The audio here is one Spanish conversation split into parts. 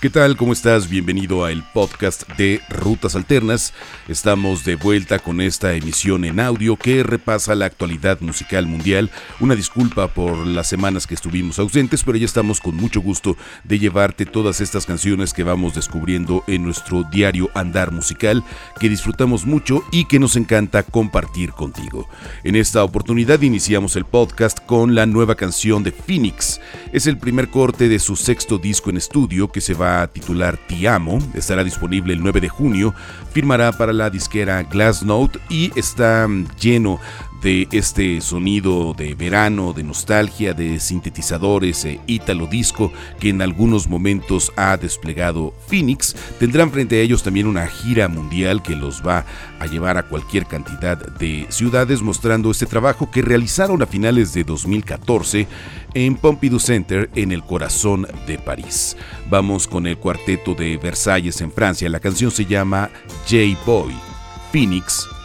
¿Qué tal? ¿Cómo estás? Bienvenido a el podcast de Rutas Alternas. Estamos de vuelta con esta emisión en audio que repasa la actualidad musical mundial. Una disculpa por las semanas que estuvimos ausentes, pero ya estamos con mucho gusto de llevarte todas estas canciones que vamos descubriendo en nuestro diario andar musical, que disfrutamos mucho y que nos encanta compartir contigo. En esta oportunidad iniciamos el podcast con la nueva canción de Phoenix. Es el primer corte de su sexto disco en estudio que se va titular Ti Amo, estará disponible el 9 de junio, firmará para la disquera Glassnote y está lleno de este sonido de verano, de nostalgia, de sintetizadores e ítalo disco que en algunos momentos ha desplegado Phoenix. Tendrán frente a ellos también una gira mundial que los va a llevar a cualquier cantidad de ciudades mostrando este trabajo que realizaron a finales de 2014 en Pompidou Center en el corazón de París. Vamos con el cuarteto de Versalles en Francia. La canción se llama J-Boy. Phoenix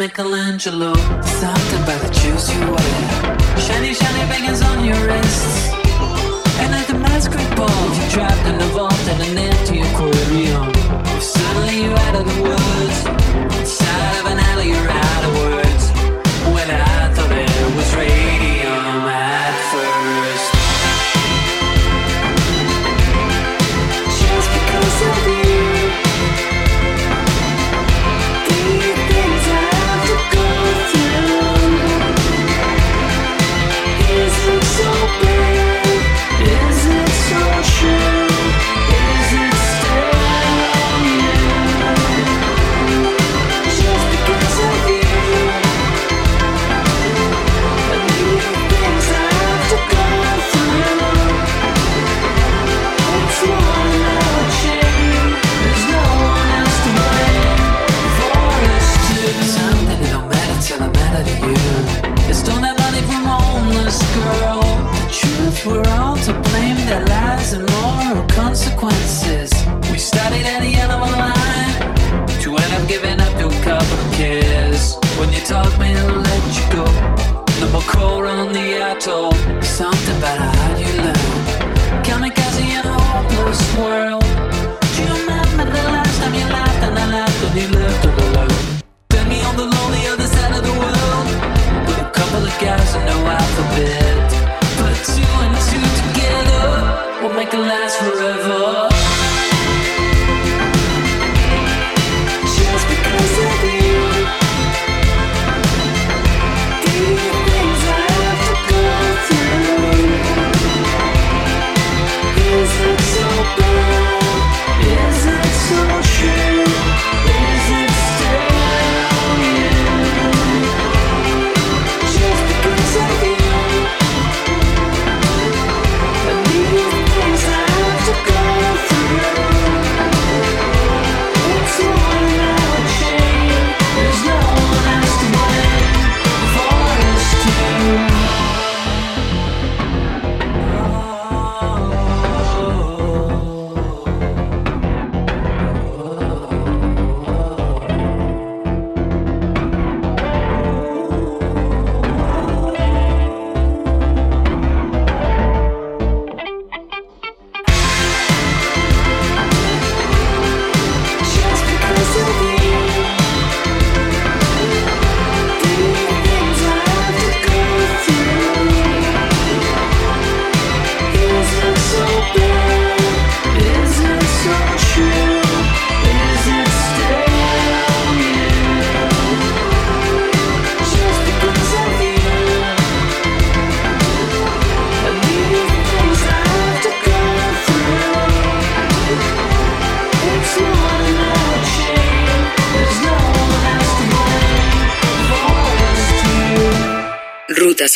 Michelangelo. Something about the shoes you wear. Shiny, shiny bangers on your wrists. And at the masquerade ball, you trapped in a vault and an empty aquarium. Suddenly you're out of the woods. Inside of an alley, you're out of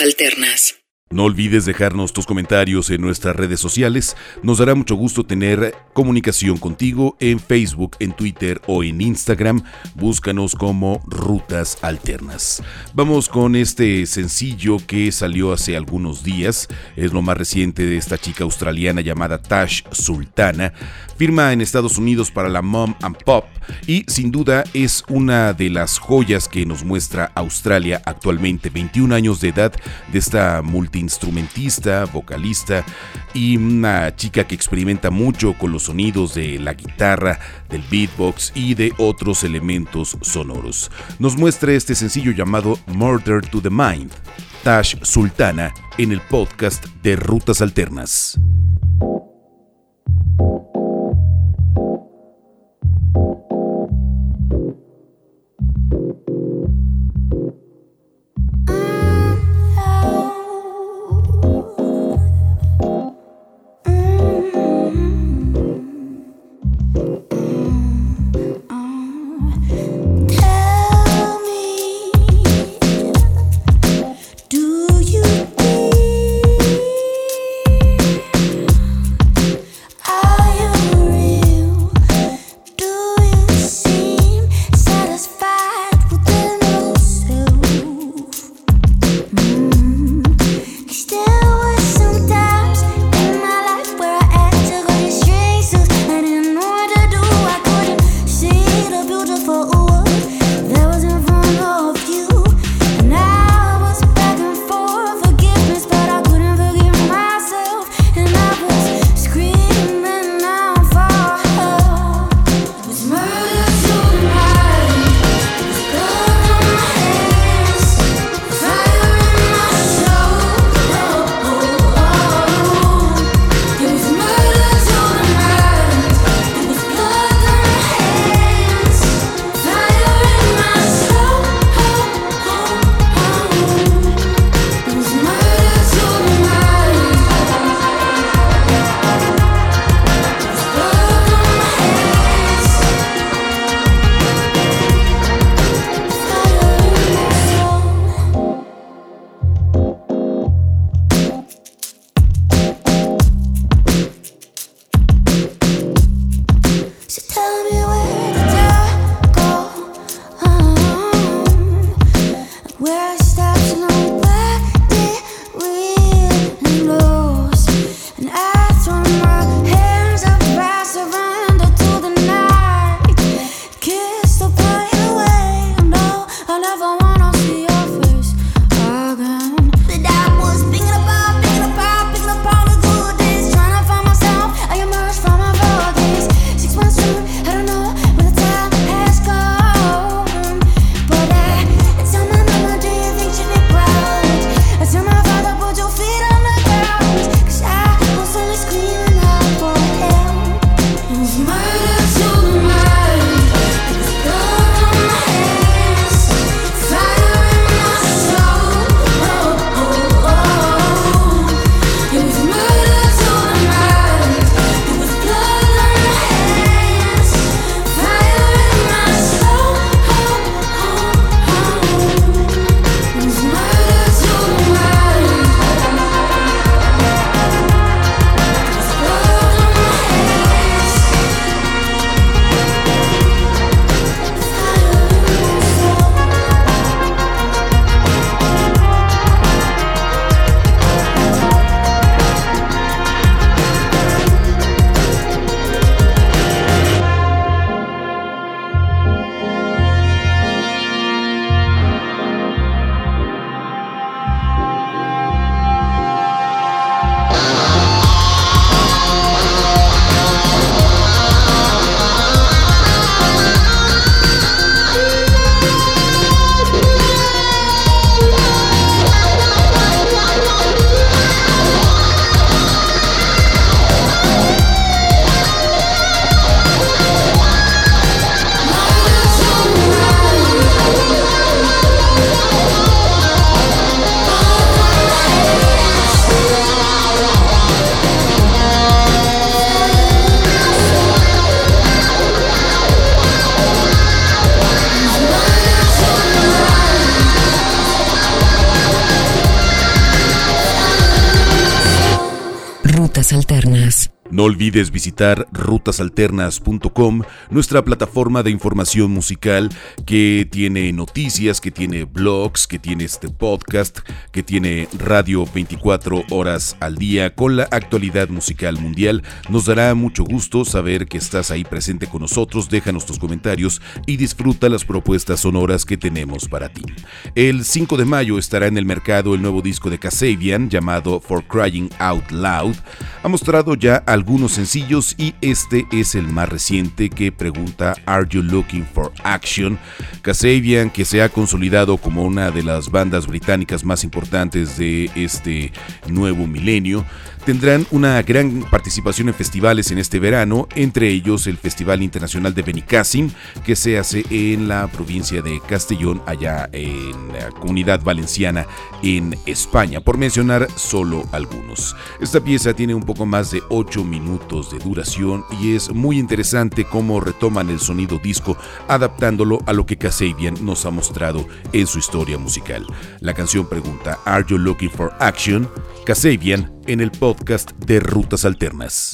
Alternas. No olvides dejarnos tus comentarios en nuestras redes sociales. Nos dará mucho gusto tener comunicación contigo en Facebook, en Twitter o en Instagram. Búscanos como Rutas Alternas. Vamos con este sencillo que salió hace algunos días. Es lo más reciente de esta chica australiana llamada Tash Sultana. Firma en Estados Unidos para la Mom and Pop y sin duda es una de las joyas que nos muestra Australia actualmente. 21 años de edad de esta multiinstrumentista, vocalista y una chica que experimenta mucho con los sonidos de la guitarra, del beatbox y de otros elementos sonoros. Nos muestra este sencillo llamado Murder to the Mind. Tash Sultana en el podcast de Rutas Alternas. Olvides visitar rutasalternas.com, nuestra plataforma de información musical que tiene noticias, que tiene blogs, que tiene este podcast, que tiene radio 24 horas al día con la actualidad musical mundial. Nos dará mucho gusto saber que estás ahí presente con nosotros. Déjanos tus comentarios y disfruta las propuestas sonoras que tenemos para ti. El 5 de mayo estará en el mercado el nuevo disco de Kasabian llamado For Crying Out Loud. Ha mostrado ya algunos sencillos y este es el más reciente que pregunta Are You Looking for Action? Kasabian, que se ha consolidado como una de las bandas británicas más importantes de este nuevo milenio, tendrán una gran participación en festivales en este verano, entre ellos el Festival Internacional de Benicassim, que se hace en la provincia de Castellón, allá en la comunidad valenciana en España, por mencionar solo algunos. Esta pieza tiene un poco más de 8 minutos de duración y es muy interesante cómo retoman el sonido disco adaptándolo a lo que Kasabian nos ha mostrado en su historia musical. La canción pregunta Are You Looking for Action? Kasabian en el podcast de Rutas Alternas.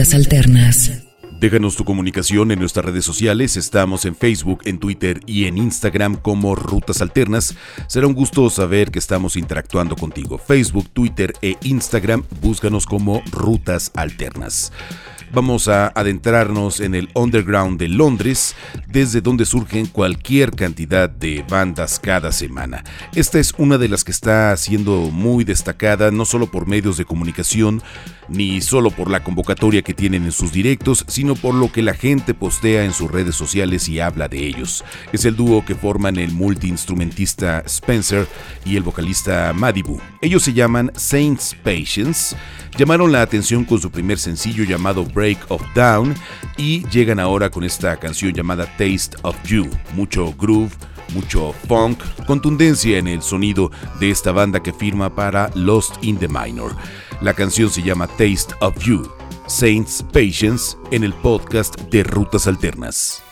Alternas. Déjanos tu comunicación en nuestras redes sociales. Estamos en Facebook, en Twitter y en Instagram como Rutas Alternas. Será un gusto saber que estamos interactuando contigo. Facebook, Twitter e Instagram, búscanos como Rutas Alternas. Vamos a adentrarnos en el underground de Londres, desde donde surgen cualquier cantidad de bandas cada semana. Esta es una de las que está siendo muy destacada, no solo por medios de comunicación, ni solo por la convocatoria que tienen en sus directos, sino por lo que la gente postea en sus redes sociales y habla de ellos. Es el dúo que forman el multiinstrumentista Spencer y el vocalista Madibu. Ellos se llaman Saints Patience, llamaron la atención con su primer sencillo llamado Break of Down y llegan ahora con esta canción llamada Taste of You, mucho groove, mucho funk, contundencia en el sonido de esta banda que firma para Lost in the Minor. La canción se llama Taste of You, Saints Patience, en el podcast de Rutas Alternas.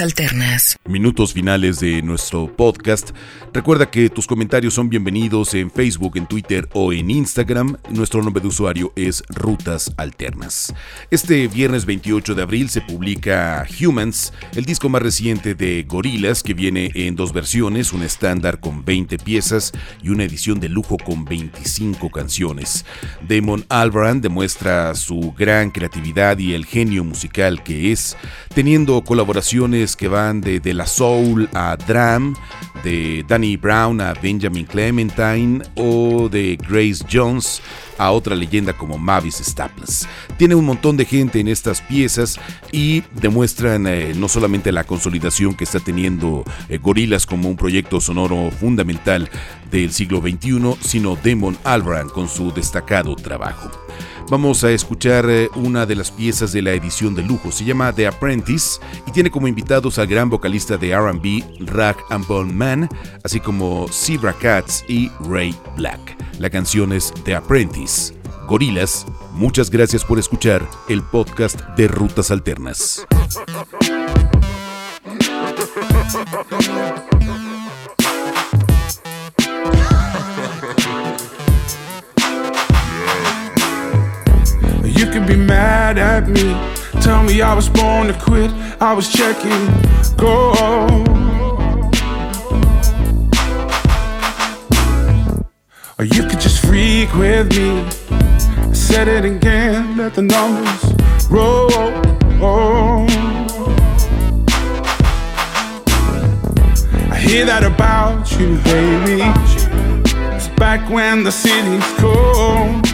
Alternas. Minutos finales de nuestro podcast. Recuerda que tus comentarios son bienvenidos en Facebook, en Twitter o en Instagram. Nuestro nombre de usuario es Rutas Alternas. Este viernes 28 de abril se publica Humans, el disco más reciente de Gorillaz que viene en dos versiones, un estándar con 20 piezas y una edición de lujo con 25 canciones. Damon Albarn demuestra su gran creatividad y el genio musical que es, teniendo colaboraciones que van de, de la soul a drum, de Danny Brown a Benjamin Clementine o de Grace Jones a otra leyenda como Mavis Staples. Tiene un montón de gente en estas piezas y demuestran eh, no solamente la consolidación que está teniendo eh, Gorillaz como un proyecto sonoro fundamental del siglo XXI, sino Damon Albarn con su destacado trabajo. Vamos a escuchar eh, una de las piezas de la edición de lujo. Se llama The Apprentice y tiene como invitados al gran vocalista de RB, Rag and Bone Man, así como Zebra Cats y Ray Black. La canción es The Apprentice. Gorilas, muchas gracias por escuchar el podcast de Rutas Alternas. Mad at me. Tell me I was born to quit. I was checking. Go. Or you could just freak with me. I said it again. Let the numbers roll. I hear that about you, baby. It's back when the city's cold.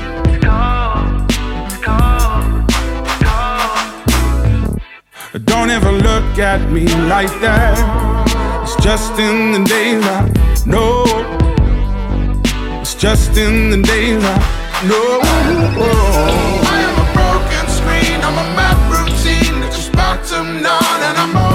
Don't ever look at me like that. It's just in the daylight. No, it's just in the daylight. No, I am a broken screen. I'm a map routine that just bottomed on, and I'm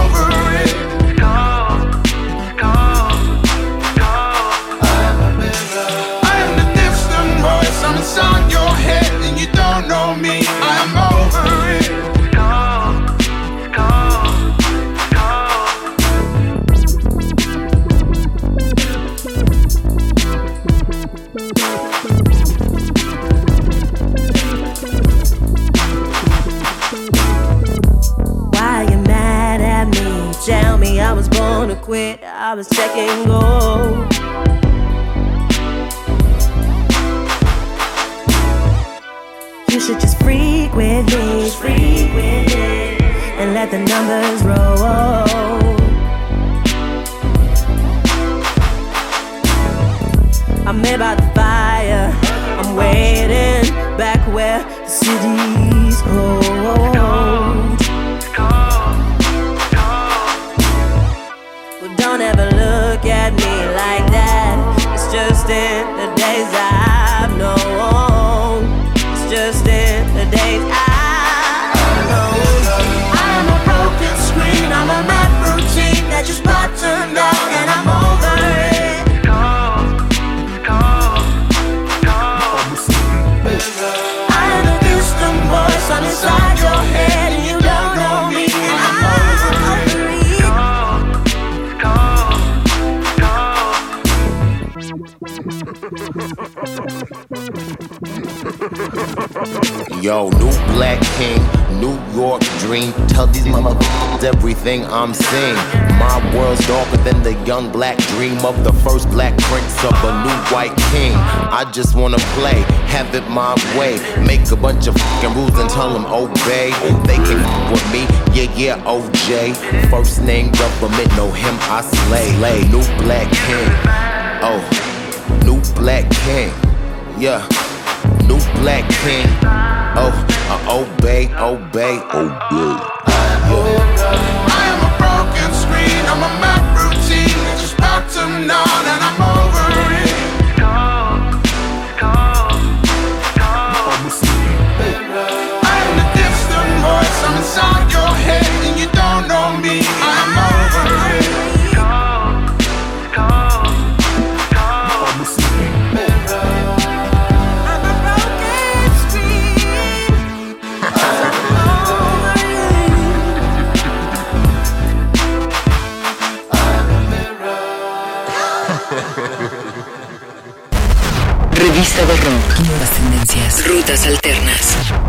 don't ever Yo, new black king, New York dream. Tell these motherfuckers everything I'm seeing. My world's darker than the young black dream of the first black prince of a new white king. I just wanna play, have it my way. Make a bunch of fucking rules and tell them obey. They can f with me, yeah, yeah, OJ. First name government, know him, I slay. Lay, new black king. Oh, new black king. Yeah, new black king. Oh, uh, obey, obey, obey. I am a broken screen. I'm a map routine that just bottomed on, and I'm over De rock. Nuevas tendencias. Rutas alternas.